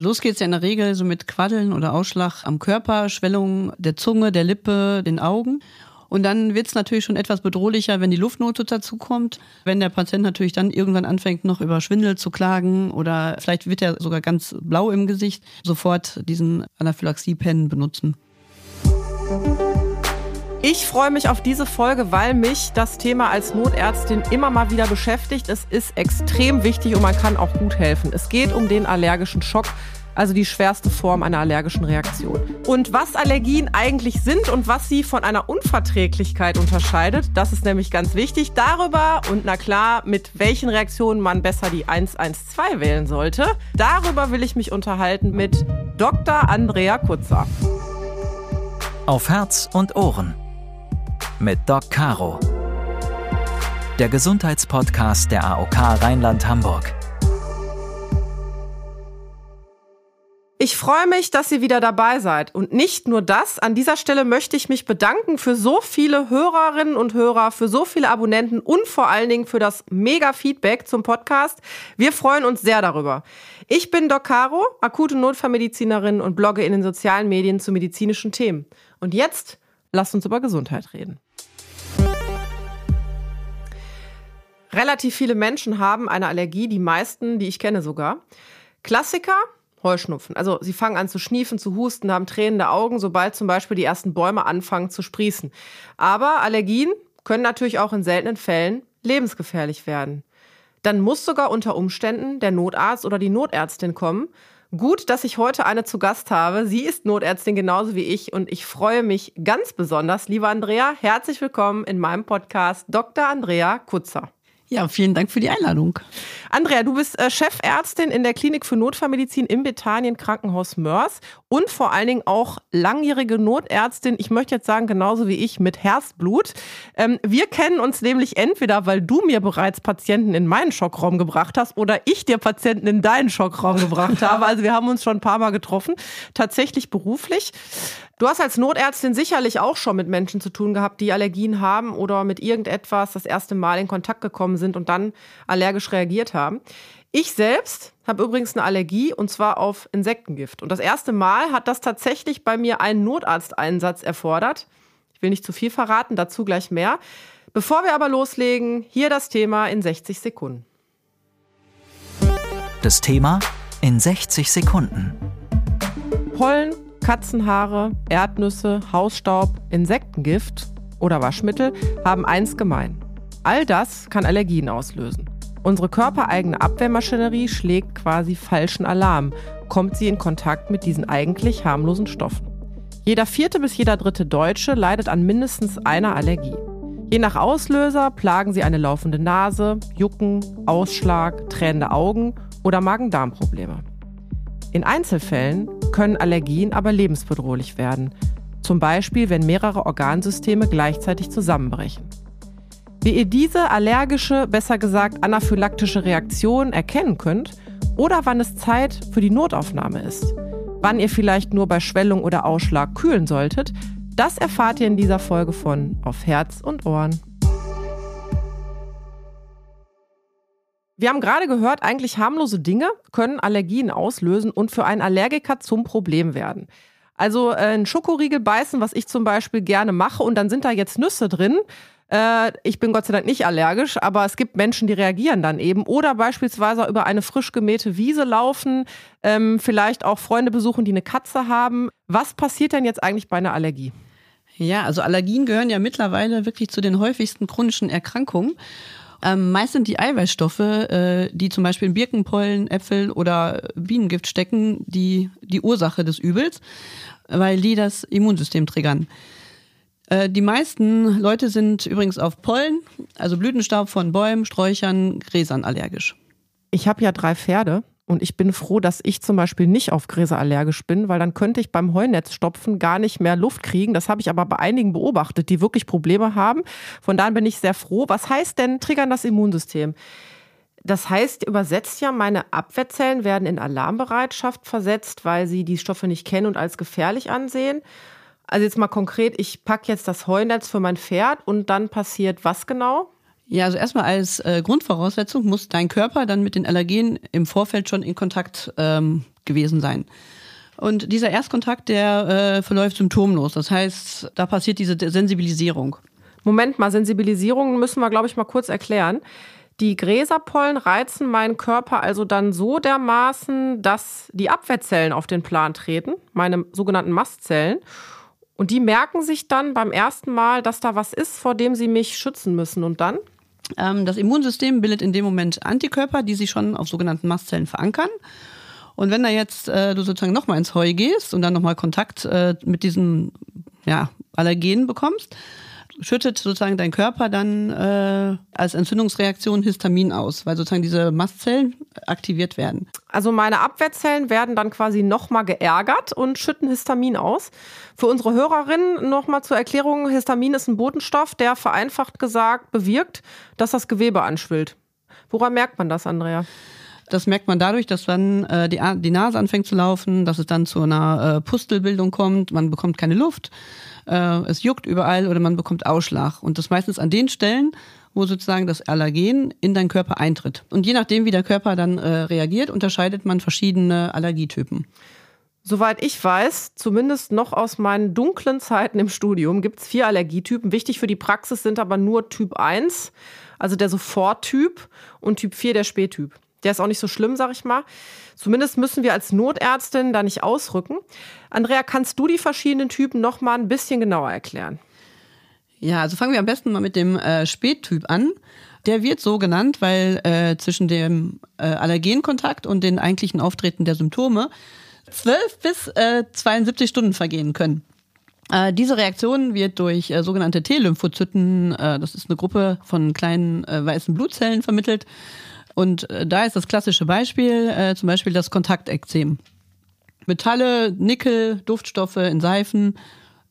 Los geht's ja in der Regel so mit Quaddeln oder Ausschlag am Körper, Schwellungen der Zunge, der Lippe, den Augen. Und dann wird's natürlich schon etwas bedrohlicher, wenn die Luftnote dazukommt. Wenn der Patient natürlich dann irgendwann anfängt, noch über Schwindel zu klagen oder vielleicht wird er sogar ganz blau im Gesicht, sofort diesen Anaphylaxie-Pen benutzen. Ich freue mich auf diese Folge, weil mich das Thema als Notärztin immer mal wieder beschäftigt. Es ist extrem wichtig und man kann auch gut helfen. Es geht um den allergischen Schock, also die schwerste Form einer allergischen Reaktion. Und was Allergien eigentlich sind und was sie von einer Unverträglichkeit unterscheidet, das ist nämlich ganz wichtig. Darüber und na klar, mit welchen Reaktionen man besser die 112 wählen sollte, darüber will ich mich unterhalten mit Dr. Andrea Kutzer. Auf Herz und Ohren mit Doc Caro. Der Gesundheitspodcast der AOK Rheinland-Hamburg. Ich freue mich, dass ihr wieder dabei seid. Und nicht nur das, an dieser Stelle möchte ich mich bedanken für so viele Hörerinnen und Hörer, für so viele Abonnenten und vor allen Dingen für das mega Feedback zum Podcast. Wir freuen uns sehr darüber. Ich bin Doc Caro, akute Notfallmedizinerin und blogge in den sozialen Medien zu medizinischen Themen. Und jetzt lasst uns über Gesundheit reden. Relativ viele Menschen haben eine Allergie, die meisten, die ich kenne sogar. Klassiker, Heuschnupfen. Also sie fangen an zu schniefen, zu husten, haben tränende Augen, sobald zum Beispiel die ersten Bäume anfangen zu sprießen. Aber Allergien können natürlich auch in seltenen Fällen lebensgefährlich werden. Dann muss sogar unter Umständen der Notarzt oder die Notärztin kommen. Gut, dass ich heute eine zu Gast habe. Sie ist Notärztin genauso wie ich und ich freue mich ganz besonders. Liebe Andrea, herzlich willkommen in meinem Podcast Dr. Andrea Kutzer. Ja, vielen Dank für die Einladung. Andrea, du bist äh, Chefärztin in der Klinik für Notfallmedizin im Bethanien Krankenhaus Mörs und vor allen Dingen auch langjährige Notärztin, ich möchte jetzt sagen, genauso wie ich, mit Herzblut. Ähm, wir kennen uns nämlich entweder, weil du mir bereits Patienten in meinen Schockraum gebracht hast oder ich dir Patienten in deinen Schockraum gebracht habe. Also wir haben uns schon ein paar Mal getroffen, tatsächlich beruflich. Du hast als Notärztin sicherlich auch schon mit Menschen zu tun gehabt, die Allergien haben oder mit irgendetwas das erste Mal in Kontakt gekommen sind und dann allergisch reagiert haben. Ich selbst habe übrigens eine Allergie und zwar auf Insektengift. Und das erste Mal hat das tatsächlich bei mir einen Notarzteinsatz erfordert. Ich will nicht zu viel verraten, dazu gleich mehr. Bevor wir aber loslegen, hier das Thema in 60 Sekunden. Das Thema in 60 Sekunden. Pollen, Katzenhaare, Erdnüsse, Hausstaub, Insektengift oder Waschmittel haben eins gemein. All das kann Allergien auslösen. Unsere körpereigene Abwehrmaschinerie schlägt quasi falschen Alarm, kommt sie in Kontakt mit diesen eigentlich harmlosen Stoffen. Jeder vierte bis jeder dritte Deutsche leidet an mindestens einer Allergie. Je nach Auslöser plagen sie eine laufende Nase, Jucken, Ausschlag, tränende Augen oder Magen-Darm-Probleme. In Einzelfällen können Allergien aber lebensbedrohlich werden, zum Beispiel wenn mehrere Organsysteme gleichzeitig zusammenbrechen. Wie ihr diese allergische, besser gesagt anaphylaktische Reaktion erkennen könnt oder wann es Zeit für die Notaufnahme ist, wann ihr vielleicht nur bei Schwellung oder Ausschlag kühlen solltet, das erfahrt ihr in dieser Folge von Auf Herz und Ohren. Wir haben gerade gehört, eigentlich harmlose Dinge können Allergien auslösen und für einen Allergiker zum Problem werden. Also äh, ein Schokoriegel beißen, was ich zum Beispiel gerne mache, und dann sind da jetzt Nüsse drin. Äh, ich bin Gott sei Dank nicht allergisch, aber es gibt Menschen, die reagieren dann eben. Oder beispielsweise über eine frisch gemähte Wiese laufen, ähm, vielleicht auch Freunde besuchen, die eine Katze haben. Was passiert denn jetzt eigentlich bei einer Allergie? Ja, also Allergien gehören ja mittlerweile wirklich zu den häufigsten chronischen Erkrankungen. Ähm, meist sind die Eiweißstoffe, äh, die zum Beispiel in Birkenpollen, Äpfel oder Bienengift stecken, die, die Ursache des Übels, weil die das Immunsystem triggern. Äh, die meisten Leute sind übrigens auf Pollen, also Blütenstaub von Bäumen, Sträuchern, Gräsern allergisch. Ich habe ja drei Pferde und ich bin froh, dass ich zum Beispiel nicht auf Gräser allergisch bin, weil dann könnte ich beim Heunetzstopfen gar nicht mehr Luft kriegen. Das habe ich aber bei einigen beobachtet, die wirklich Probleme haben. Von daher bin ich sehr froh. Was heißt denn triggern das Immunsystem? Das heißt, übersetzt ja, meine Abwehrzellen werden in Alarmbereitschaft versetzt, weil sie die Stoffe nicht kennen und als gefährlich ansehen. Also jetzt mal konkret, ich packe jetzt das Heunetz für mein Pferd und dann passiert was genau? Ja, also erstmal als äh, Grundvoraussetzung muss dein Körper dann mit den Allergenen im Vorfeld schon in Kontakt ähm, gewesen sein. Und dieser Erstkontakt, der äh, verläuft symptomlos. Das heißt, da passiert diese Sensibilisierung. Moment mal, Sensibilisierung müssen wir, glaube ich, mal kurz erklären. Die Gräserpollen reizen meinen Körper also dann so dermaßen, dass die Abwehrzellen auf den Plan treten, meine sogenannten Mastzellen. Und die merken sich dann beim ersten Mal, dass da was ist, vor dem sie mich schützen müssen. Und dann? Ähm, das Immunsystem bildet in dem Moment Antikörper, die sich schon auf sogenannten Mastzellen verankern. Und wenn da jetzt äh, du sozusagen nochmal ins Heu gehst und dann nochmal Kontakt äh, mit diesen ja, Allergenen bekommst, schüttet sozusagen dein Körper dann äh, als Entzündungsreaktion Histamin aus, weil sozusagen diese Mastzellen aktiviert werden. Also meine Abwehrzellen werden dann quasi nochmal geärgert und schütten Histamin aus. Für unsere Hörerinnen nochmal zur Erklärung, Histamin ist ein Botenstoff, der vereinfacht gesagt bewirkt, dass das Gewebe anschwillt. Woran merkt man das, Andrea? Das merkt man dadurch, dass dann äh, die, die Nase anfängt zu laufen, dass es dann zu einer äh, Pustelbildung kommt, man bekommt keine Luft, äh, es juckt überall oder man bekommt Ausschlag. Und das meistens an den Stellen, wo sozusagen das Allergen in deinen Körper eintritt. Und je nachdem, wie der Körper dann äh, reagiert, unterscheidet man verschiedene Allergietypen. Soweit ich weiß, zumindest noch aus meinen dunklen Zeiten im Studium, gibt es vier Allergietypen. Wichtig für die Praxis sind aber nur Typ 1, also der Soforttyp, und Typ 4, der Spättyp. Der ist auch nicht so schlimm, sag ich mal. Zumindest müssen wir als Notärztin da nicht ausrücken. Andrea, kannst du die verschiedenen Typen noch mal ein bisschen genauer erklären? Ja, also fangen wir am besten mal mit dem äh, Spättyp an. Der wird so genannt, weil äh, zwischen dem äh, Allergenkontakt und den eigentlichen Auftreten der Symptome 12 bis äh, 72 Stunden vergehen können. Äh, diese Reaktion wird durch äh, sogenannte T-Lymphozyten, äh, das ist eine Gruppe von kleinen äh, weißen Blutzellen vermittelt, und äh, da ist das klassische Beispiel, äh, zum Beispiel das Kontaktekzem. Metalle, Nickel, Duftstoffe in Seifen,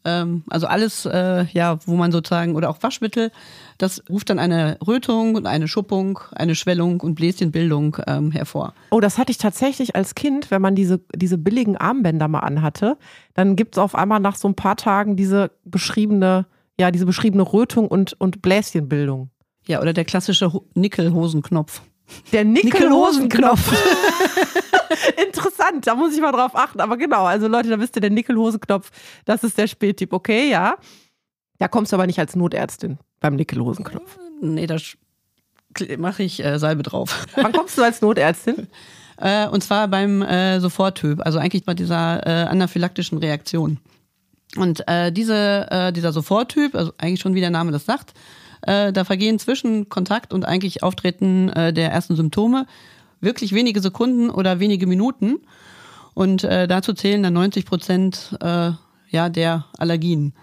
ähm, also alles, äh, ja, wo man sozusagen, oder auch Waschmittel, das ruft dann eine Rötung und eine Schuppung, eine Schwellung und Bläschenbildung ähm, hervor. Oh, das hatte ich tatsächlich als Kind, wenn man diese, diese billigen Armbänder mal anhatte, dann gibt es auf einmal nach so ein paar Tagen diese beschriebene, ja, diese beschriebene Rötung und, und Bläschenbildung. Ja, oder der klassische Nickelhosenknopf. Der Nickelhosenknopf. Interessant, da muss ich mal drauf achten. Aber genau, also Leute, da wisst ihr, der Nickelhosenknopf, das ist der Spättyp. Okay, ja. Da kommst du aber nicht als Notärztin beim Nickelhosenknopf. Nee, da mache ich äh, Salbe drauf. Wann kommst du als Notärztin? äh, und zwar beim äh, Soforttyp, also eigentlich bei dieser äh, anaphylaktischen Reaktion. Und äh, diese, äh, dieser Soforttyp, also eigentlich schon wie der Name das sagt, äh, da vergehen zwischen Kontakt und eigentlich Auftreten äh, der ersten Symptome wirklich wenige Sekunden oder wenige Minuten. Und äh, dazu zählen dann 90 Prozent äh, ja, der Allergien.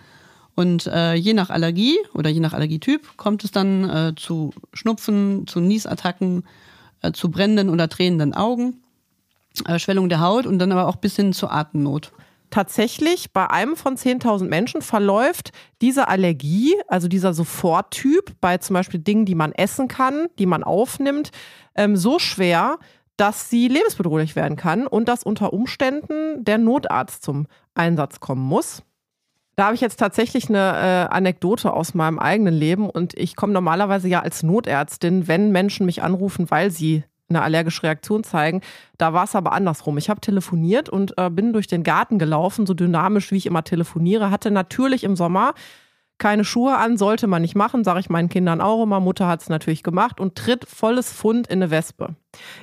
Und äh, je nach Allergie oder je nach Allergietyp kommt es dann äh, zu Schnupfen, zu Niesattacken, zu brennenden oder tränenden Augen, Schwellung der Haut und dann aber auch bis hin zur Atemnot tatsächlich bei einem von 10.000 Menschen verläuft diese Allergie, also dieser Soforttyp bei zum Beispiel Dingen, die man essen kann, die man aufnimmt, ähm, so schwer, dass sie lebensbedrohlich werden kann und dass unter Umständen der Notarzt zum Einsatz kommen muss. Da habe ich jetzt tatsächlich eine äh, Anekdote aus meinem eigenen Leben und ich komme normalerweise ja als Notärztin, wenn Menschen mich anrufen, weil sie eine allergische Reaktion zeigen. Da war es aber andersrum. Ich habe telefoniert und äh, bin durch den Garten gelaufen, so dynamisch wie ich immer telefoniere, hatte natürlich im Sommer keine Schuhe an, sollte man nicht machen, sage ich meinen Kindern auch immer. Mutter hat es natürlich gemacht und tritt volles Fund in eine Wespe.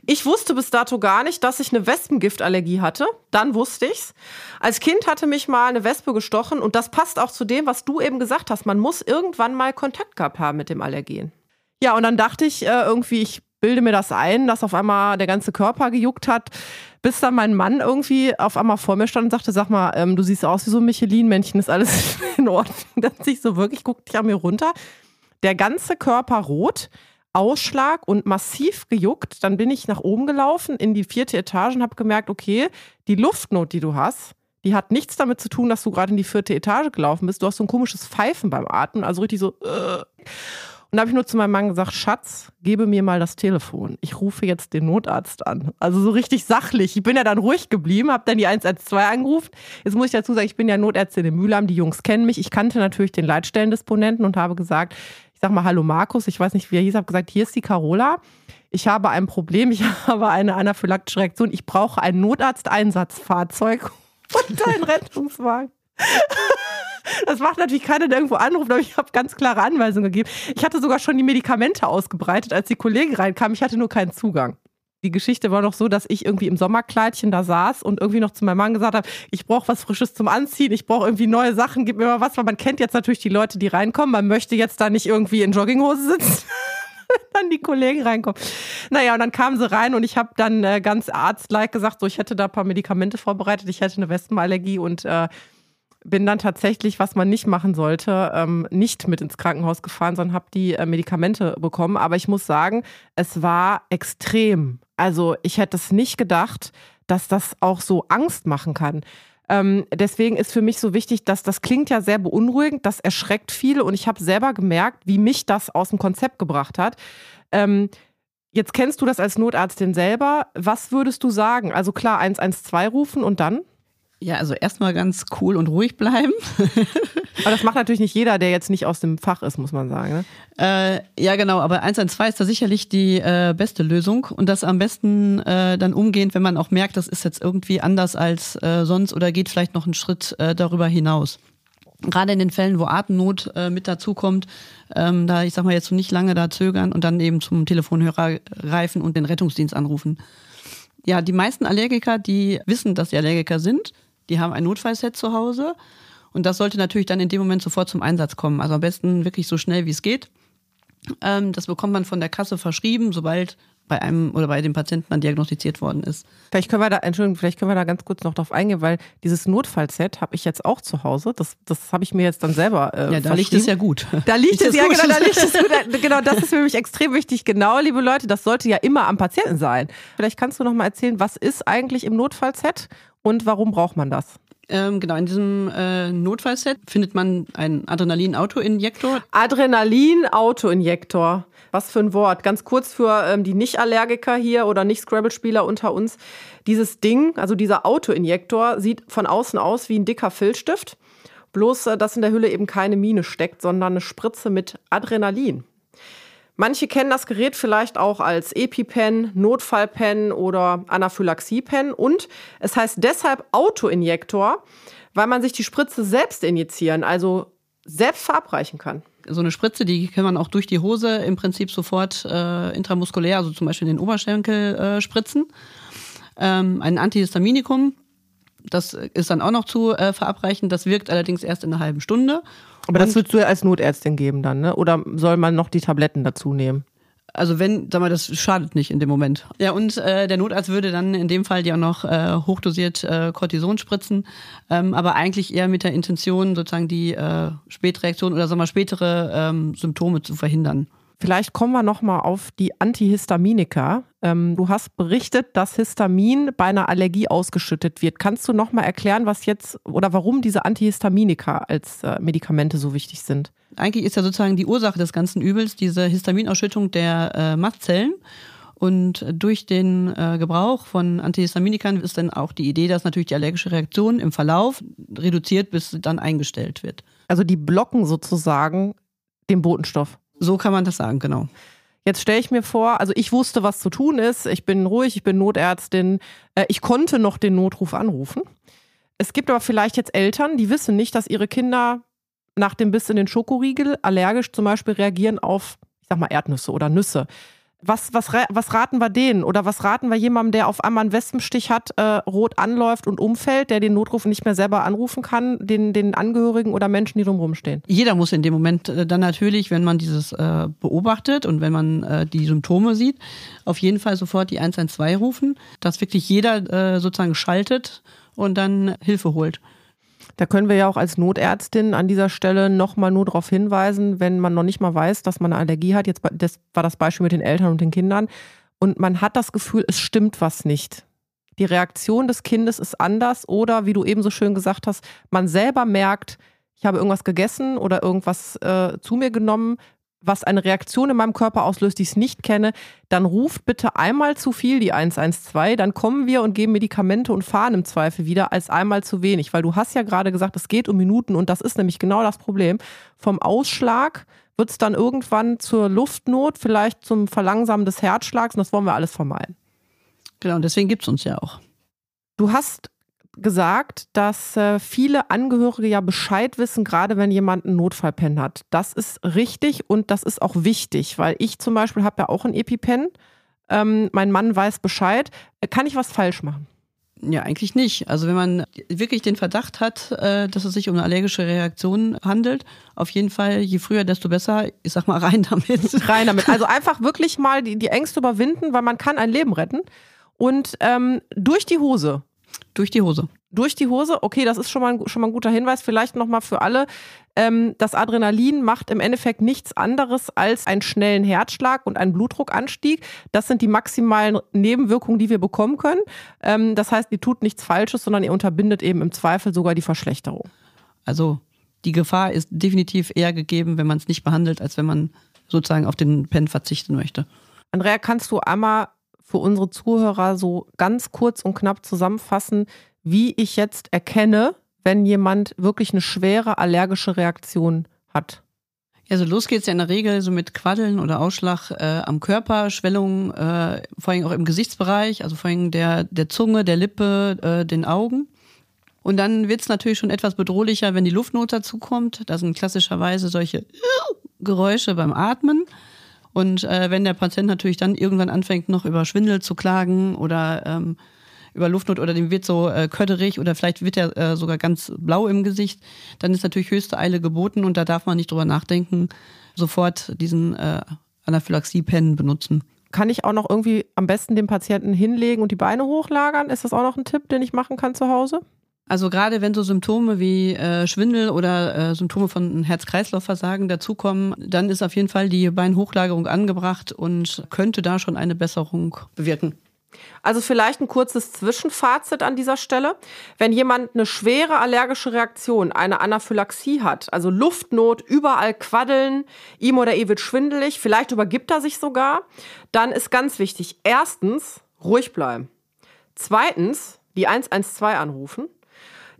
Ich wusste bis dato gar nicht, dass ich eine Wespengiftallergie hatte. Dann wusste ich's. Als Kind hatte mich mal eine Wespe gestochen und das passt auch zu dem, was du eben gesagt hast. Man muss irgendwann mal Kontakt gehabt haben mit dem Allergen. Ja, und dann dachte ich äh, irgendwie, ich bilde mir das ein, dass auf einmal der ganze Körper gejuckt hat, bis dann mein Mann irgendwie auf einmal vor mir stand und sagte, sag mal, ähm, du siehst aus wie so ein Michelin-Männchen, ist alles in Ordnung? Dann sich so wirklich, guckt ich an mir runter. Der ganze Körper rot, Ausschlag und massiv gejuckt. Dann bin ich nach oben gelaufen in die vierte Etage und habe gemerkt, okay, die Luftnot, die du hast, die hat nichts damit zu tun, dass du gerade in die vierte Etage gelaufen bist. Du hast so ein komisches Pfeifen beim Atmen, also richtig so. Äh. Und da habe ich nur zu meinem Mann gesagt, Schatz, gebe mir mal das Telefon. Ich rufe jetzt den Notarzt an. Also so richtig sachlich. Ich bin ja dann ruhig geblieben, habe dann die 112 angerufen. Jetzt muss ich dazu sagen, ich bin ja Notärztin in Mülheim, die Jungs kennen mich. Ich kannte natürlich den Leitstellendisponenten und habe gesagt, sag mal Hallo Markus, ich weiß nicht, wie er hieß, habe gesagt, hier ist die Carola. Ich habe ein Problem, ich habe eine anaphylaktische Reaktion. Ich brauche ein Notarzteinsatzfahrzeug und einen Rettungswagen. Das macht natürlich keiner, der irgendwo anruft, aber ich habe ganz klare Anweisungen gegeben. Ich hatte sogar schon die Medikamente ausgebreitet, als die Kollegin reinkam. Ich hatte nur keinen Zugang. Die Geschichte war noch so, dass ich irgendwie im Sommerkleidchen da saß und irgendwie noch zu meinem Mann gesagt habe, ich brauche was Frisches zum Anziehen, ich brauche irgendwie neue Sachen, gib mir mal was, weil man kennt jetzt natürlich die Leute, die reinkommen. Man möchte jetzt da nicht irgendwie in Jogginghose sitzen. dann die Kollegen reinkommen. Naja, und dann kamen sie rein und ich habe dann äh, ganz arztlike gesagt, so ich hätte da ein paar Medikamente vorbereitet, ich hätte eine Wespenallergie und äh, bin dann tatsächlich, was man nicht machen sollte, ähm, nicht mit ins Krankenhaus gefahren, sondern habe die äh, Medikamente bekommen. Aber ich muss sagen, es war extrem. Also ich hätte es nicht gedacht, dass das auch so Angst machen kann. Ähm, deswegen ist für mich so wichtig, dass das klingt ja sehr beunruhigend, das erschreckt viele und ich habe selber gemerkt, wie mich das aus dem Konzept gebracht hat. Ähm, jetzt kennst du das als Notarztin selber. Was würdest du sagen? Also klar, 112 rufen und dann? Ja, also erstmal ganz cool und ruhig bleiben. aber das macht natürlich nicht jeder, der jetzt nicht aus dem Fach ist, muss man sagen. Ne? Äh, ja, genau, aber 112 ist da sicherlich die äh, beste Lösung und das am besten äh, dann umgehend, wenn man auch merkt, das ist jetzt irgendwie anders als äh, sonst oder geht vielleicht noch einen Schritt äh, darüber hinaus. Gerade in den Fällen, wo Atemnot äh, mit dazukommt, ähm, da ich sag mal jetzt so nicht lange da zögern und dann eben zum Telefonhörer greifen und den Rettungsdienst anrufen. Ja, die meisten Allergiker, die wissen, dass sie Allergiker sind, die haben ein Notfallset zu Hause und das sollte natürlich dann in dem Moment sofort zum Einsatz kommen. Also am besten wirklich so schnell wie es geht. Ähm, das bekommt man von der Kasse verschrieben, sobald bei einem oder bei dem Patienten dann diagnostiziert worden ist. Vielleicht können wir da, Entschuldigung, vielleicht können wir da ganz kurz noch drauf eingehen, weil dieses Notfallset habe ich jetzt auch zu Hause. Das, das habe ich mir jetzt dann selber. Äh, ja, da liegt es ja gut. Da liegt es ja, genau, da liegt es gut. Genau, das ist für mich extrem wichtig. Genau, liebe Leute, das sollte ja immer am Patienten sein. Vielleicht kannst du noch mal erzählen, was ist eigentlich im Notfallset und warum braucht man das? Ähm, genau, in diesem äh, Notfallset findet man einen Adrenalin-Autoinjektor. Adrenalin-Autoinjektor. Was für ein Wort. Ganz kurz für ähm, die Nicht-Allergiker hier oder Nicht-Scrabble-Spieler unter uns. Dieses Ding, also dieser Autoinjektor, sieht von außen aus wie ein dicker Filzstift. Bloß, äh, dass in der Hülle eben keine Mine steckt, sondern eine Spritze mit Adrenalin. Manche kennen das Gerät vielleicht auch als EpiPen, Notfallpen oder Anaphylaxiepen und es heißt deshalb Autoinjektor, weil man sich die Spritze selbst injizieren, also selbst verabreichen kann. So eine Spritze, die kann man auch durch die Hose im Prinzip sofort äh, intramuskulär, also zum Beispiel in den Oberschenkel äh, spritzen. Ähm, ein Antihistaminikum, das ist dann auch noch zu äh, verabreichen. Das wirkt allerdings erst in einer halben Stunde. Aber das würdest du ja als Notärztin geben dann, ne? Oder soll man noch die Tabletten dazu nehmen? Also wenn, sag mal, das schadet nicht in dem Moment. Ja, und äh, der Notarzt würde dann in dem Fall ja auch noch äh, hochdosiert äh, Cortison spritzen, ähm, aber eigentlich eher mit der Intention, sozusagen die äh, Spätreaktion oder sag mal spätere ähm, Symptome zu verhindern. Vielleicht kommen wir nochmal auf die Antihistaminika. Ähm, du hast berichtet, dass Histamin bei einer Allergie ausgeschüttet wird. Kannst du nochmal erklären, was jetzt oder warum diese Antihistaminika als äh, Medikamente so wichtig sind? Eigentlich ist ja sozusagen die Ursache des ganzen Übels diese Histaminausschüttung der äh, Mastzellen. Und durch den äh, Gebrauch von Antihistaminikern ist dann auch die Idee, dass natürlich die allergische Reaktion im Verlauf reduziert bis dann eingestellt wird. Also die blocken sozusagen den Botenstoff. So kann man das sagen, genau. Jetzt stelle ich mir vor, also ich wusste, was zu tun ist. Ich bin ruhig, ich bin Notärztin. Äh, ich konnte noch den Notruf anrufen. Es gibt aber vielleicht jetzt Eltern, die wissen nicht, dass ihre Kinder nach dem Biss in den Schokoriegel allergisch zum Beispiel reagieren auf, ich sag mal, Erdnüsse oder Nüsse was, was, was raten wir denen? Oder was raten wir jemandem, der auf einmal einen Wespenstich hat, äh, rot anläuft und umfällt, der den Notruf nicht mehr selber anrufen kann, den, den Angehörigen oder Menschen, die drumherum stehen? Jeder muss in dem Moment äh, dann natürlich, wenn man dieses äh, beobachtet und wenn man äh, die Symptome sieht, auf jeden Fall sofort die 112 rufen, dass wirklich jeder äh, sozusagen schaltet und dann Hilfe holt. Da können wir ja auch als Notärztin an dieser Stelle nochmal nur darauf hinweisen, wenn man noch nicht mal weiß, dass man eine Allergie hat. Jetzt das war das Beispiel mit den Eltern und den Kindern. Und man hat das Gefühl, es stimmt was nicht. Die Reaktion des Kindes ist anders oder, wie du eben so schön gesagt hast, man selber merkt, ich habe irgendwas gegessen oder irgendwas äh, zu mir genommen, was eine Reaktion in meinem Körper auslöst, die ich nicht kenne, dann ruft bitte einmal zu viel die 112, dann kommen wir und geben Medikamente und fahren im Zweifel wieder als einmal zu wenig, weil du hast ja gerade gesagt, es geht um Minuten und das ist nämlich genau das Problem. Vom Ausschlag wird es dann irgendwann zur Luftnot, vielleicht zum Verlangsamen des Herzschlags und das wollen wir alles vermeiden. Genau, und deswegen gibt es uns ja auch. Du hast gesagt, dass äh, viele Angehörige ja Bescheid wissen, gerade wenn jemand einen Notfallpen hat. Das ist richtig und das ist auch wichtig, weil ich zum Beispiel habe ja auch einen EpiPen. Ähm, mein Mann weiß Bescheid. Kann ich was falsch machen? Ja, eigentlich nicht. Also wenn man wirklich den Verdacht hat, äh, dass es sich um eine allergische Reaktion handelt, auf jeden Fall, je früher, desto besser. Ich sag mal, rein damit. Rein damit. Also einfach wirklich mal die, die Ängste überwinden, weil man kann ein Leben retten. Und ähm, durch die Hose durch die Hose. Durch die Hose, okay, das ist schon mal ein, schon mal ein guter Hinweis. Vielleicht nochmal für alle. Ähm, das Adrenalin macht im Endeffekt nichts anderes als einen schnellen Herzschlag und einen Blutdruckanstieg. Das sind die maximalen Nebenwirkungen, die wir bekommen können. Ähm, das heißt, ihr tut nichts Falsches, sondern ihr unterbindet eben im Zweifel sogar die Verschlechterung. Also die Gefahr ist definitiv eher gegeben, wenn man es nicht behandelt, als wenn man sozusagen auf den Pen verzichten möchte. Andrea, kannst du einmal für unsere Zuhörer so ganz kurz und knapp zusammenfassen, wie ich jetzt erkenne, wenn jemand wirklich eine schwere allergische Reaktion hat? Ja, so los geht's ja in der Regel so mit Quaddeln oder Ausschlag äh, am Körper, Schwellungen, äh, vor allem auch im Gesichtsbereich, also vor allem der, der Zunge, der Lippe, äh, den Augen. Und dann wird's natürlich schon etwas bedrohlicher, wenn die Luftnot dazukommt. Das sind klassischerweise solche Geräusche beim Atmen. Und äh, wenn der Patient natürlich dann irgendwann anfängt, noch über Schwindel zu klagen oder ähm, über Luftnot oder dem wird so äh, kötterig oder vielleicht wird er äh, sogar ganz blau im Gesicht, dann ist natürlich höchste Eile geboten und da darf man nicht drüber nachdenken, sofort diesen äh, Anaphylaxie-Pen benutzen. Kann ich auch noch irgendwie am besten den Patienten hinlegen und die Beine hochlagern? Ist das auch noch ein Tipp, den ich machen kann zu Hause? Also gerade wenn so Symptome wie äh, Schwindel oder äh, Symptome von Herz-Kreislauf-Versagen dazukommen, dann ist auf jeden Fall die Beinhochlagerung angebracht und könnte da schon eine Besserung bewirken. Also vielleicht ein kurzes Zwischenfazit an dieser Stelle. Wenn jemand eine schwere allergische Reaktion, eine Anaphylaxie hat, also Luftnot, überall quaddeln, ihm oder ihr wird schwindelig, vielleicht übergibt er sich sogar, dann ist ganz wichtig, erstens ruhig bleiben. Zweitens die 112 anrufen.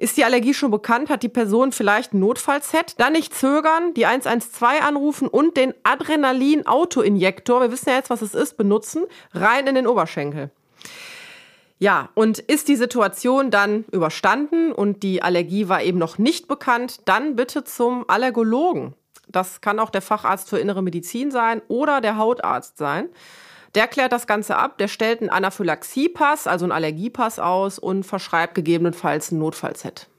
Ist die Allergie schon bekannt? Hat die Person vielleicht ein Notfallset? Dann nicht zögern, die 112 anrufen und den Adrenalin-Autoinjektor, wir wissen ja jetzt, was es ist, benutzen, rein in den Oberschenkel. Ja, und ist die Situation dann überstanden und die Allergie war eben noch nicht bekannt, dann bitte zum Allergologen. Das kann auch der Facharzt für innere Medizin sein oder der Hautarzt sein. Der klärt das Ganze ab, der stellt einen Anaphylaxiepass, also einen Allergiepass aus und verschreibt gegebenenfalls ein Notfallset.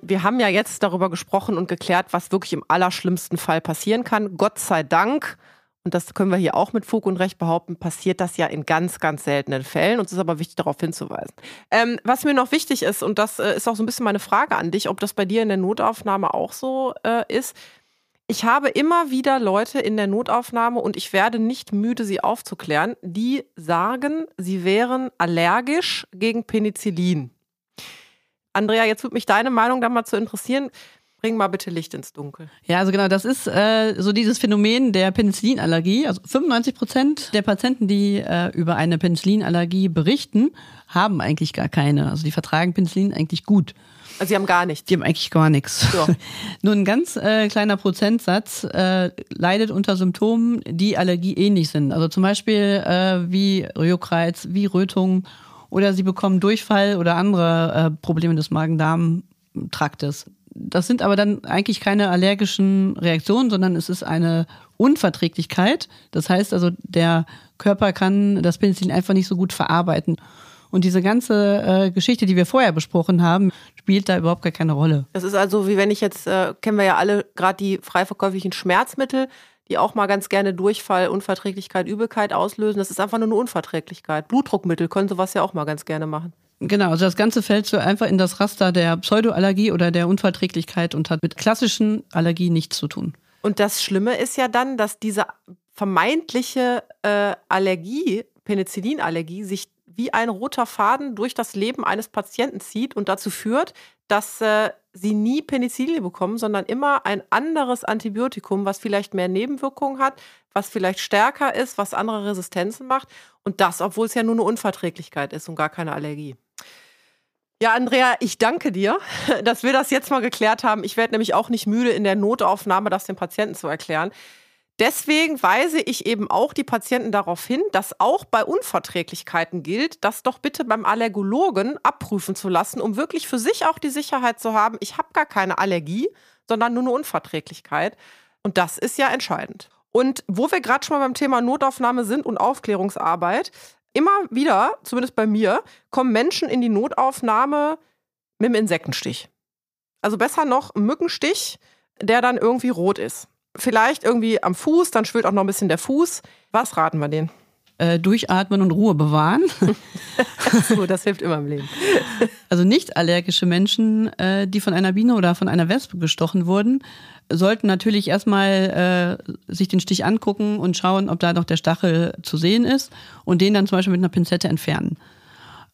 Wir haben ja jetzt darüber gesprochen und geklärt, was wirklich im allerschlimmsten Fall passieren kann. Gott sei Dank, und das können wir hier auch mit Fug und Recht behaupten, passiert das ja in ganz, ganz seltenen Fällen. Und es ist aber wichtig, darauf hinzuweisen. Ähm, was mir noch wichtig ist, und das äh, ist auch so ein bisschen meine Frage an dich, ob das bei dir in der Notaufnahme auch so äh, ist, ich habe immer wieder Leute in der Notaufnahme und ich werde nicht müde, sie aufzuklären, die sagen, sie wären allergisch gegen Penicillin. Andrea, jetzt würde mich deine Meinung da mal zu interessieren. Bring mal bitte Licht ins Dunkel. Ja, also genau, das ist äh, so dieses Phänomen der Penicillinallergie. Also 95 Prozent der Patienten, die äh, über eine Penicillinallergie berichten, haben eigentlich gar keine. Also die vertragen Penicillin eigentlich gut. Also sie haben gar nichts. Die haben eigentlich gar nichts. Ja. Nur ein ganz äh, kleiner Prozentsatz äh, leidet unter Symptomen, die allergieähnlich sind. Also zum Beispiel äh, wie Juckreiz, wie Rötung oder sie bekommen Durchfall oder andere äh, Probleme des Magen-Darm-Traktes. Das sind aber dann eigentlich keine allergischen Reaktionen, sondern es ist eine Unverträglichkeit. Das heißt also, der Körper kann das Penicillin einfach nicht so gut verarbeiten. Und diese ganze äh, Geschichte, die wir vorher besprochen haben, spielt da überhaupt gar keine Rolle. Das ist also, wie wenn ich jetzt, äh, kennen wir ja alle gerade die frei verkäuflichen Schmerzmittel, die auch mal ganz gerne Durchfall, Unverträglichkeit, Übelkeit auslösen. Das ist einfach nur eine Unverträglichkeit. Blutdruckmittel können sowas ja auch mal ganz gerne machen. Genau, also das Ganze fällt so einfach in das Raster der Pseudoallergie oder der Unverträglichkeit und hat mit klassischen Allergien nichts zu tun. Und das Schlimme ist ja dann, dass diese vermeintliche äh, Allergie, Penicillinallergie, sich wie ein roter Faden durch das Leben eines Patienten zieht und dazu führt, dass äh, sie nie Penicillin bekommen, sondern immer ein anderes Antibiotikum, was vielleicht mehr Nebenwirkungen hat, was vielleicht stärker ist, was andere Resistenzen macht. Und das, obwohl es ja nur eine Unverträglichkeit ist und gar keine Allergie. Ja, Andrea, ich danke dir, dass wir das jetzt mal geklärt haben. Ich werde nämlich auch nicht müde, in der Notaufnahme das den Patienten zu erklären. Deswegen weise ich eben auch die Patienten darauf hin, dass auch bei Unverträglichkeiten gilt, das doch bitte beim Allergologen abprüfen zu lassen, um wirklich für sich auch die Sicherheit zu haben, ich habe gar keine Allergie, sondern nur eine Unverträglichkeit. Und das ist ja entscheidend. Und wo wir gerade schon mal beim Thema Notaufnahme sind und Aufklärungsarbeit, immer wieder, zumindest bei mir, kommen Menschen in die Notaufnahme mit einem Insektenstich. Also besser noch ein Mückenstich, der dann irgendwie rot ist. Vielleicht irgendwie am Fuß, dann schwillt auch noch ein bisschen der Fuß. Was raten wir denen? Äh, durchatmen und Ruhe bewahren. so, das hilft immer im Leben. Also nicht allergische Menschen, äh, die von einer Biene oder von einer Wespe gestochen wurden, sollten natürlich erstmal äh, sich den Stich angucken und schauen, ob da noch der Stachel zu sehen ist und den dann zum Beispiel mit einer Pinzette entfernen.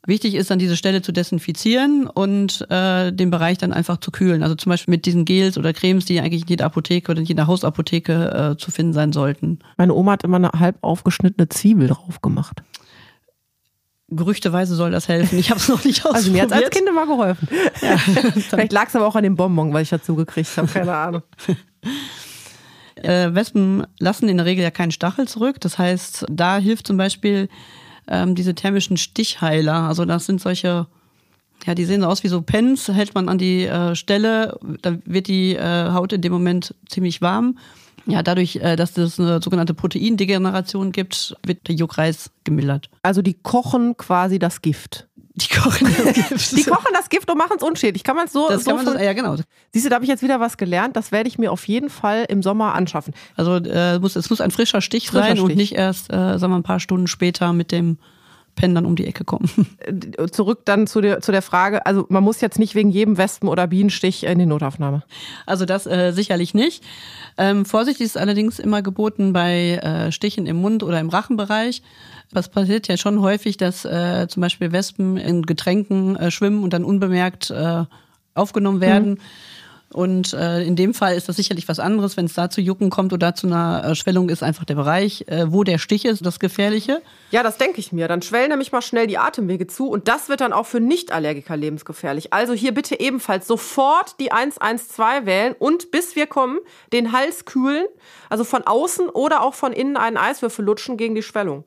Wichtig ist dann diese Stelle zu desinfizieren und äh, den Bereich dann einfach zu kühlen. Also zum Beispiel mit diesen Gels oder Cremes, die eigentlich in jeder Apotheke oder in jeder Hausapotheke äh, zu finden sein sollten. Meine Oma hat immer eine halb aufgeschnittene Zwiebel drauf gemacht. Gerüchteweise soll das helfen. Ich habe es noch nicht ausprobiert. Also mir hat als Kind immer geholfen. Ja. Vielleicht lag es aber auch an dem Bonbon, weil ich dazu gekriegt habe. Keine Ahnung. Äh, Wespen lassen in der Regel ja keinen Stachel zurück. Das heißt, da hilft zum Beispiel ähm, diese thermischen Stichheiler. Also das sind solche, ja, die sehen so aus wie so Pens, hält man an die äh, Stelle, dann wird die äh, Haut in dem Moment ziemlich warm. Ja, dadurch, äh, dass es eine sogenannte Proteindegeneration gibt, wird der Juckreis gemildert. Also die kochen quasi das Gift. Die kochen das Gift. die kochen das Gift und machen es unschädlich. Kann man so. Das so kann man das, ja, genau. Siehst du, da habe ich jetzt wieder was gelernt. Das werde ich mir auf jeden Fall im Sommer anschaffen. Also äh, muss, es muss ein frischer Stich frischer sein Stich. und nicht erst, äh, sagen wir, ein paar Stunden später mit dem Pen dann um die Ecke kommen. Zurück dann zu der, zu der Frage, also man muss jetzt nicht wegen jedem Wespen- oder Bienenstich in die Notaufnahme. Also das äh, sicherlich nicht. Ähm, Vorsicht ist allerdings immer geboten bei äh, Stichen im Mund oder im Rachenbereich. Was passiert ja schon häufig, dass äh, zum Beispiel Wespen in Getränken äh, schwimmen und dann unbemerkt äh, aufgenommen werden. Mhm. Und äh, in dem Fall ist das sicherlich was anderes. Wenn es da zu Jucken kommt oder zu einer äh, Schwellung, ist einfach der Bereich, äh, wo der Stich ist, das Gefährliche. Ja, das denke ich mir. Dann schwellen nämlich mal schnell die Atemwege zu und das wird dann auch für Nicht-Allergiker lebensgefährlich. Also hier bitte ebenfalls sofort die 112 wählen und bis wir kommen, den Hals kühlen, also von außen oder auch von innen einen Eiswürfel lutschen gegen die Schwellung.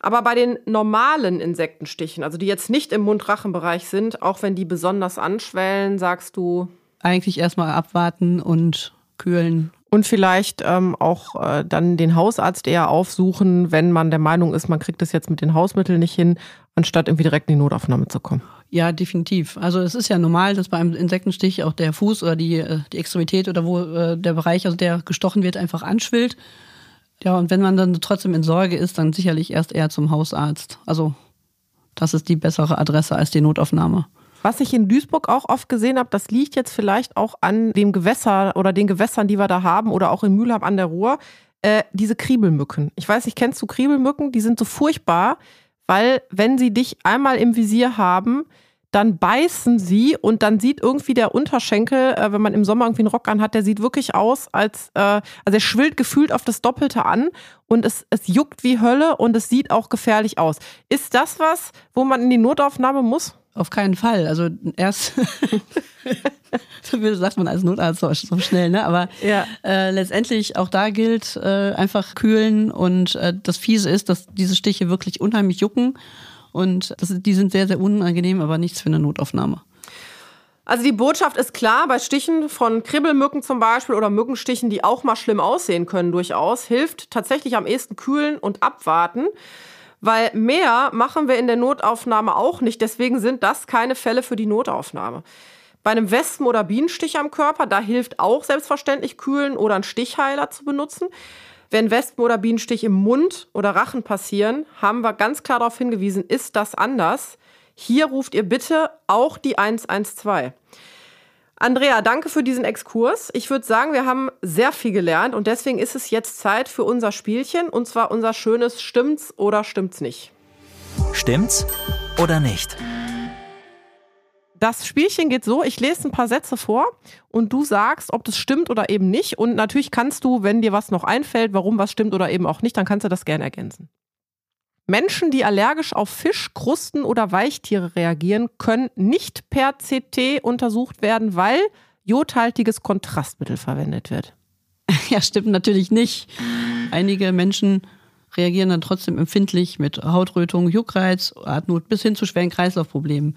Aber bei den normalen Insektenstichen, also die jetzt nicht im Mund-Rachen-Bereich sind, auch wenn die besonders anschwellen, sagst du. Eigentlich erstmal abwarten und kühlen. Und vielleicht ähm, auch äh, dann den Hausarzt eher aufsuchen, wenn man der Meinung ist, man kriegt das jetzt mit den Hausmitteln nicht hin, anstatt irgendwie direkt in die Notaufnahme zu kommen. Ja, definitiv. Also es ist ja normal, dass bei einem Insektenstich auch der Fuß oder die, äh, die Extremität oder wo äh, der Bereich, also der gestochen wird, einfach anschwillt. Ja, und wenn man dann trotzdem in Sorge ist, dann sicherlich erst eher zum Hausarzt. Also das ist die bessere Adresse als die Notaufnahme. Was ich in Duisburg auch oft gesehen habe, das liegt jetzt vielleicht auch an dem Gewässer oder den Gewässern, die wir da haben oder auch in Mühlhab an der Ruhr, äh, diese Kriebelmücken. Ich weiß nicht, kennst du Kriebelmücken? Die sind so furchtbar, weil wenn sie dich einmal im Visier haben, dann beißen sie und dann sieht irgendwie der Unterschenkel, äh, wenn man im Sommer irgendwie einen Rock anhat, der sieht wirklich aus, als äh, also er schwillt gefühlt auf das Doppelte an und es, es juckt wie Hölle und es sieht auch gefährlich aus. Ist das was, wo man in die Notaufnahme muss? Auf keinen Fall. Also erst so sagt man als Notarzt so, so schnell, ne? Aber ja. äh, letztendlich auch da gilt äh, einfach kühlen und äh, das Fiese ist, dass diese Stiche wirklich unheimlich jucken und das, die sind sehr, sehr unangenehm, aber nichts für eine Notaufnahme. Also die Botschaft ist klar, bei Stichen von Kribbelmücken zum Beispiel oder Mückenstichen, die auch mal schlimm aussehen können durchaus, hilft tatsächlich am ehesten kühlen und abwarten. Weil mehr machen wir in der Notaufnahme auch nicht. Deswegen sind das keine Fälle für die Notaufnahme. Bei einem Wespen- oder Bienenstich am Körper, da hilft auch selbstverständlich kühlen oder einen Stichheiler zu benutzen. Wenn Wespen- oder Bienenstich im Mund oder Rachen passieren, haben wir ganz klar darauf hingewiesen, ist das anders. Hier ruft ihr bitte auch die 112. Andrea, danke für diesen Exkurs. Ich würde sagen, wir haben sehr viel gelernt und deswegen ist es jetzt Zeit für unser Spielchen und zwar unser schönes Stimmt's oder stimmt's nicht. Stimmt's oder nicht? Das Spielchen geht so, ich lese ein paar Sätze vor und du sagst, ob das stimmt oder eben nicht. Und natürlich kannst du, wenn dir was noch einfällt, warum was stimmt oder eben auch nicht, dann kannst du das gerne ergänzen. Menschen, die allergisch auf Fisch, Krusten oder Weichtiere reagieren, können nicht per CT untersucht werden, weil jodhaltiges Kontrastmittel verwendet wird. Ja, stimmt natürlich nicht. Einige Menschen reagieren dann trotzdem empfindlich mit Hautrötung, Juckreiz, Atemnot bis hin zu schweren Kreislaufproblemen.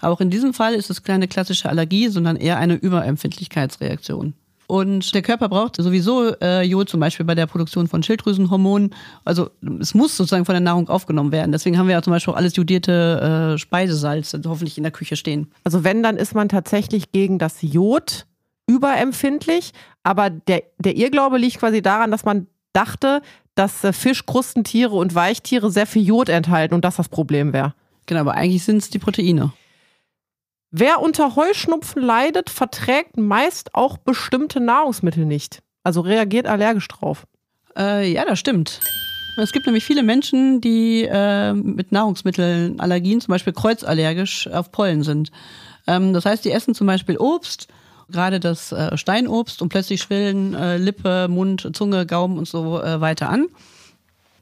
Auch in diesem Fall ist es keine klassische Allergie, sondern eher eine Überempfindlichkeitsreaktion. Und der Körper braucht sowieso äh, Jod, zum Beispiel bei der Produktion von Schilddrüsenhormonen. Also es muss sozusagen von der Nahrung aufgenommen werden. Deswegen haben wir ja zum Beispiel auch alles jodierte äh, Speisesalz hoffentlich in der Küche stehen. Also wenn, dann ist man tatsächlich gegen das Jod überempfindlich. Aber der, der Irrglaube liegt quasi daran, dass man dachte, dass äh, Fisch, Krustentiere und Weichtiere sehr viel Jod enthalten und das das Problem wäre. Genau, aber eigentlich sind es die Proteine. Wer unter Heuschnupfen leidet, verträgt meist auch bestimmte Nahrungsmittel nicht. Also reagiert allergisch drauf. Äh, ja, das stimmt. Es gibt nämlich viele Menschen, die äh, mit Nahrungsmitteln Allergien, zum Beispiel kreuzallergisch auf Pollen sind. Ähm, das heißt, die essen zum Beispiel Obst, gerade das äh, Steinobst und plötzlich schwillen äh, Lippe, Mund, Zunge, Gaumen und so äh, weiter an.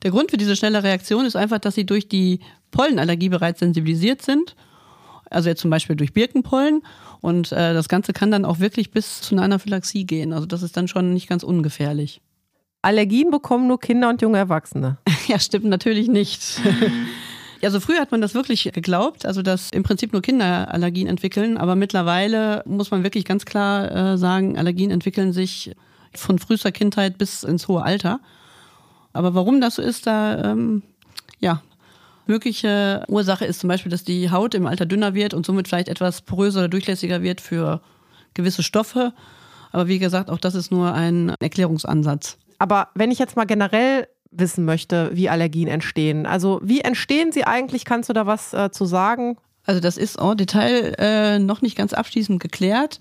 Der Grund für diese schnelle Reaktion ist einfach, dass sie durch die Pollenallergie bereits sensibilisiert sind also jetzt zum Beispiel durch Birkenpollen. Und äh, das Ganze kann dann auch wirklich bis zu einer Anaphylaxie gehen. Also das ist dann schon nicht ganz ungefährlich. Allergien bekommen nur Kinder und junge Erwachsene. ja, stimmt natürlich nicht. Also früher hat man das wirklich geglaubt, also dass im Prinzip nur Kinder Allergien entwickeln, aber mittlerweile muss man wirklich ganz klar äh, sagen, Allergien entwickeln sich von frühester Kindheit bis ins hohe Alter. Aber warum das so ist, da ähm, ja, Mögliche Ursache ist zum Beispiel, dass die Haut im Alter dünner wird und somit vielleicht etwas poröser oder durchlässiger wird für gewisse Stoffe. Aber wie gesagt, auch das ist nur ein Erklärungsansatz. Aber wenn ich jetzt mal generell wissen möchte, wie Allergien entstehen, also wie entstehen sie eigentlich? Kannst du da was äh, zu sagen? Also das ist en Detail äh, noch nicht ganz abschließend geklärt.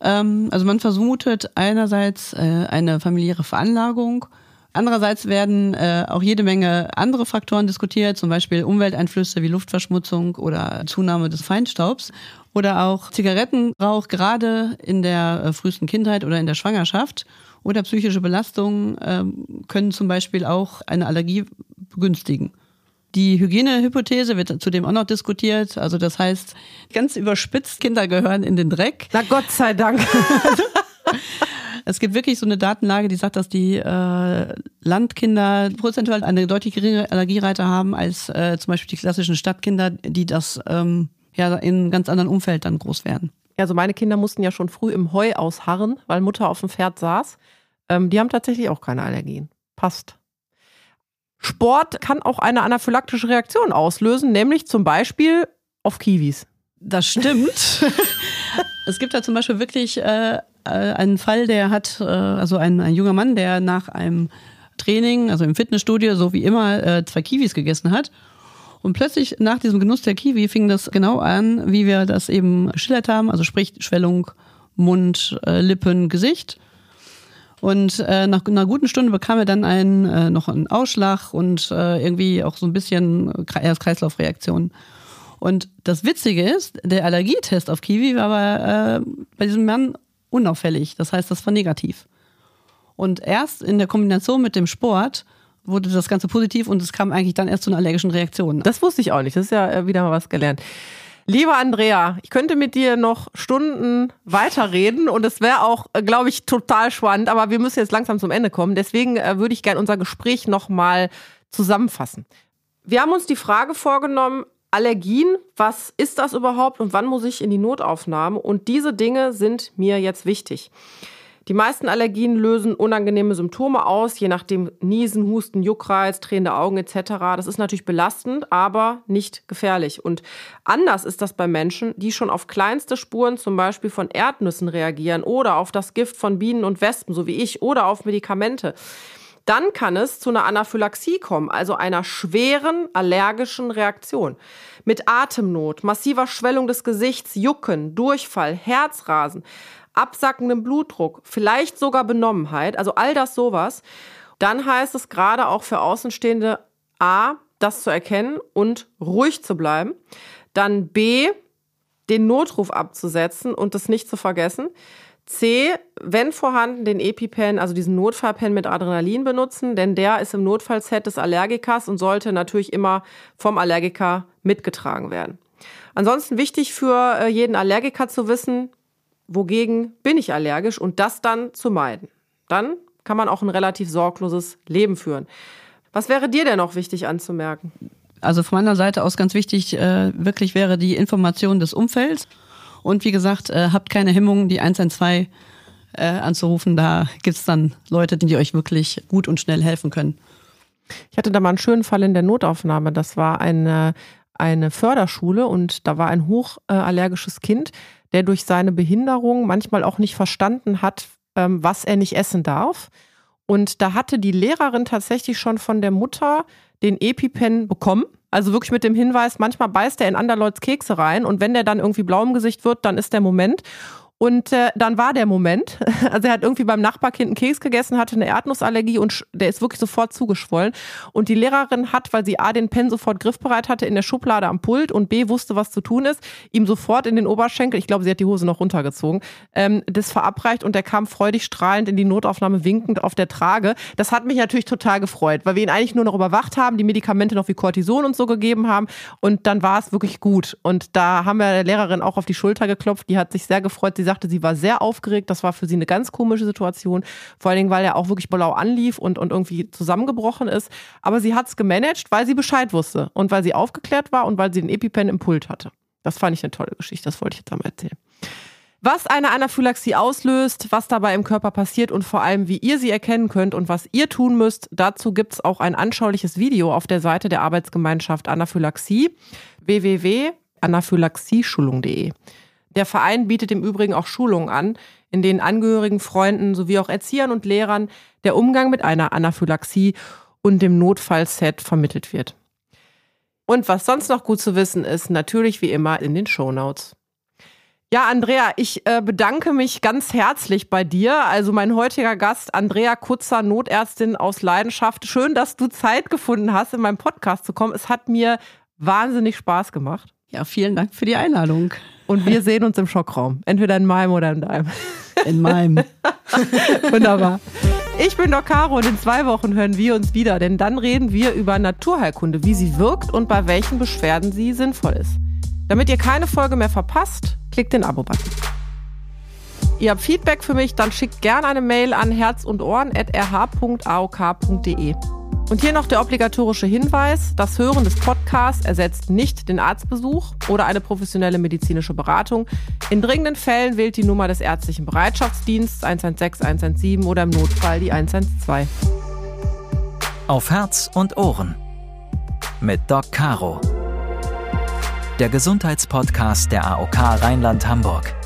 Ähm, also man vermutet einerseits äh, eine familiäre Veranlagung, Andererseits werden äh, auch jede Menge andere Faktoren diskutiert, zum Beispiel Umwelteinflüsse wie Luftverschmutzung oder Zunahme des Feinstaubs oder auch Zigarettenrauch gerade in der äh, frühesten Kindheit oder in der Schwangerschaft oder psychische Belastungen äh, können zum Beispiel auch eine Allergie begünstigen. Die Hygienehypothese wird zudem auch noch diskutiert. Also das heißt, ganz überspitzt, Kinder gehören in den Dreck. Na Gott sei Dank. Es gibt wirklich so eine Datenlage, die sagt, dass die äh, Landkinder prozentual eine deutlich geringere Allergierate haben als äh, zum Beispiel die klassischen Stadtkinder, die das ähm, ja in einem ganz anderen Umfeld dann groß werden. Also meine Kinder mussten ja schon früh im Heu ausharren, weil Mutter auf dem Pferd saß. Ähm, die haben tatsächlich auch keine Allergien. Passt. Sport kann auch eine anaphylaktische Reaktion auslösen, nämlich zum Beispiel auf Kiwis. Das stimmt. es gibt da zum Beispiel wirklich äh, einen Fall, der hat, äh, also ein, ein junger Mann, der nach einem Training, also im Fitnessstudio, so wie immer, äh, zwei Kiwis gegessen hat. Und plötzlich nach diesem Genuss der Kiwi fing das genau an, wie wir das eben schillert haben, also sprich Schwellung, Mund, äh, Lippen, Gesicht. Und äh, nach einer guten Stunde bekam er dann einen, äh, noch einen Ausschlag und äh, irgendwie auch so ein bisschen Herz-Kreislauf-Reaktion. Und das Witzige ist, der Allergietest auf Kiwi war aber äh, bei diesem Mann unauffällig. Das heißt, das war negativ. Und erst in der Kombination mit dem Sport wurde das Ganze positiv und es kam eigentlich dann erst zu einer allergischen Reaktion. Das wusste ich auch nicht. Das ist ja äh, wieder mal was gelernt. Lieber Andrea, ich könnte mit dir noch Stunden weiterreden und es wäre auch, äh, glaube ich, total spannend, aber wir müssen jetzt langsam zum Ende kommen. Deswegen äh, würde ich gerne unser Gespräch nochmal zusammenfassen. Wir haben uns die Frage vorgenommen, Allergien, was ist das überhaupt und wann muss ich in die Notaufnahme? Und diese Dinge sind mir jetzt wichtig. Die meisten Allergien lösen unangenehme Symptome aus, je nachdem Niesen, Husten, Juckreiz, drehende Augen etc. Das ist natürlich belastend, aber nicht gefährlich. Und anders ist das bei Menschen, die schon auf kleinste Spuren zum Beispiel von Erdnüssen reagieren oder auf das Gift von Bienen und Wespen, so wie ich, oder auf Medikamente dann kann es zu einer Anaphylaxie kommen, also einer schweren allergischen Reaktion. Mit Atemnot, massiver Schwellung des Gesichts, Jucken, Durchfall, Herzrasen, absackendem Blutdruck, vielleicht sogar Benommenheit, also all das sowas. Dann heißt es gerade auch für Außenstehende A, das zu erkennen und ruhig zu bleiben. Dann B, den Notruf abzusetzen und das nicht zu vergessen. C, wenn vorhanden, den EpiPen, also diesen Notfallpen mit Adrenalin benutzen, denn der ist im Notfallset des Allergikers und sollte natürlich immer vom Allergiker mitgetragen werden. Ansonsten wichtig für äh, jeden Allergiker zu wissen, wogegen bin ich allergisch und das dann zu meiden. Dann kann man auch ein relativ sorgloses Leben führen. Was wäre dir denn noch wichtig anzumerken? Also von meiner Seite aus ganz wichtig, äh, wirklich wäre die Information des Umfelds. Und wie gesagt, äh, habt keine Hemmungen, die 112 äh, anzurufen. Da gibt's dann Leute, die euch wirklich gut und schnell helfen können. Ich hatte da mal einen schönen Fall in der Notaufnahme. Das war eine, eine Förderschule und da war ein hochallergisches Kind, der durch seine Behinderung manchmal auch nicht verstanden hat, ähm, was er nicht essen darf. Und da hatte die Lehrerin tatsächlich schon von der Mutter den EpiPen bekommen. Also wirklich mit dem Hinweis, manchmal beißt er in Anderleuts Kekse rein und wenn der dann irgendwie blau im Gesicht wird, dann ist der Moment. Und äh, dann war der Moment. Also er hat irgendwie beim Nachbarkind einen Keks gegessen, hatte eine Erdnussallergie und der ist wirklich sofort zugeschwollen. Und die Lehrerin hat, weil sie A, den Pen sofort griffbereit hatte in der Schublade am Pult und B, wusste, was zu tun ist, ihm sofort in den Oberschenkel, ich glaube, sie hat die Hose noch runtergezogen, ähm, das verabreicht und er kam freudig strahlend in die Notaufnahme winkend auf der Trage. Das hat mich natürlich total gefreut, weil wir ihn eigentlich nur noch überwacht haben, die Medikamente noch wie Cortison und so gegeben haben und dann war es wirklich gut. Und da haben wir der Lehrerin auch auf die Schulter geklopft, die hat sich sehr gefreut. Sie sagte, sie war sehr aufgeregt. Das war für sie eine ganz komische Situation. Vor allen Dingen, weil er auch wirklich blau anlief und, und irgendwie zusammengebrochen ist. Aber sie hat es gemanagt, weil sie Bescheid wusste und weil sie aufgeklärt war und weil sie den EpiPen im Pult hatte. Das fand ich eine tolle Geschichte. Das wollte ich jetzt einmal erzählen. Was eine Anaphylaxie auslöst, was dabei im Körper passiert und vor allem, wie ihr sie erkennen könnt und was ihr tun müsst, dazu gibt es auch ein anschauliches Video auf der Seite der Arbeitsgemeinschaft Anaphylaxie www.anaphylaxieschulung.de. Der Verein bietet im Übrigen auch Schulungen an, in denen Angehörigen, Freunden sowie auch Erziehern und Lehrern der Umgang mit einer Anaphylaxie und dem Notfallset vermittelt wird. Und was sonst noch gut zu wissen ist, natürlich wie immer in den Shownotes. Ja, Andrea, ich äh, bedanke mich ganz herzlich bei dir. Also mein heutiger Gast, Andrea Kutzer, Notärztin aus Leidenschaft. Schön, dass du Zeit gefunden hast, in meinem Podcast zu kommen. Es hat mir wahnsinnig Spaß gemacht. Ja, vielen Dank für die Einladung. Und wir sehen uns im Schockraum. Entweder in meinem oder in deinem. In meinem. Wunderbar. Ich bin Doc Caro und in zwei Wochen hören wir uns wieder, denn dann reden wir über Naturheilkunde, wie sie wirkt und bei welchen Beschwerden sie sinnvoll ist. Damit ihr keine Folge mehr verpasst, klickt den Abo-Button. Ihr habt Feedback für mich, dann schickt gerne eine Mail an herz und ohren.rh.aok.de. Und hier noch der obligatorische Hinweis, das Hören des Podcasts ersetzt nicht den Arztbesuch oder eine professionelle medizinische Beratung. In dringenden Fällen wählt die Nummer des ärztlichen Bereitschaftsdienstes 116 117 oder im Notfall die 112. Auf Herz und Ohren mit Doc Caro. Der Gesundheitspodcast der AOK Rheinland-Hamburg.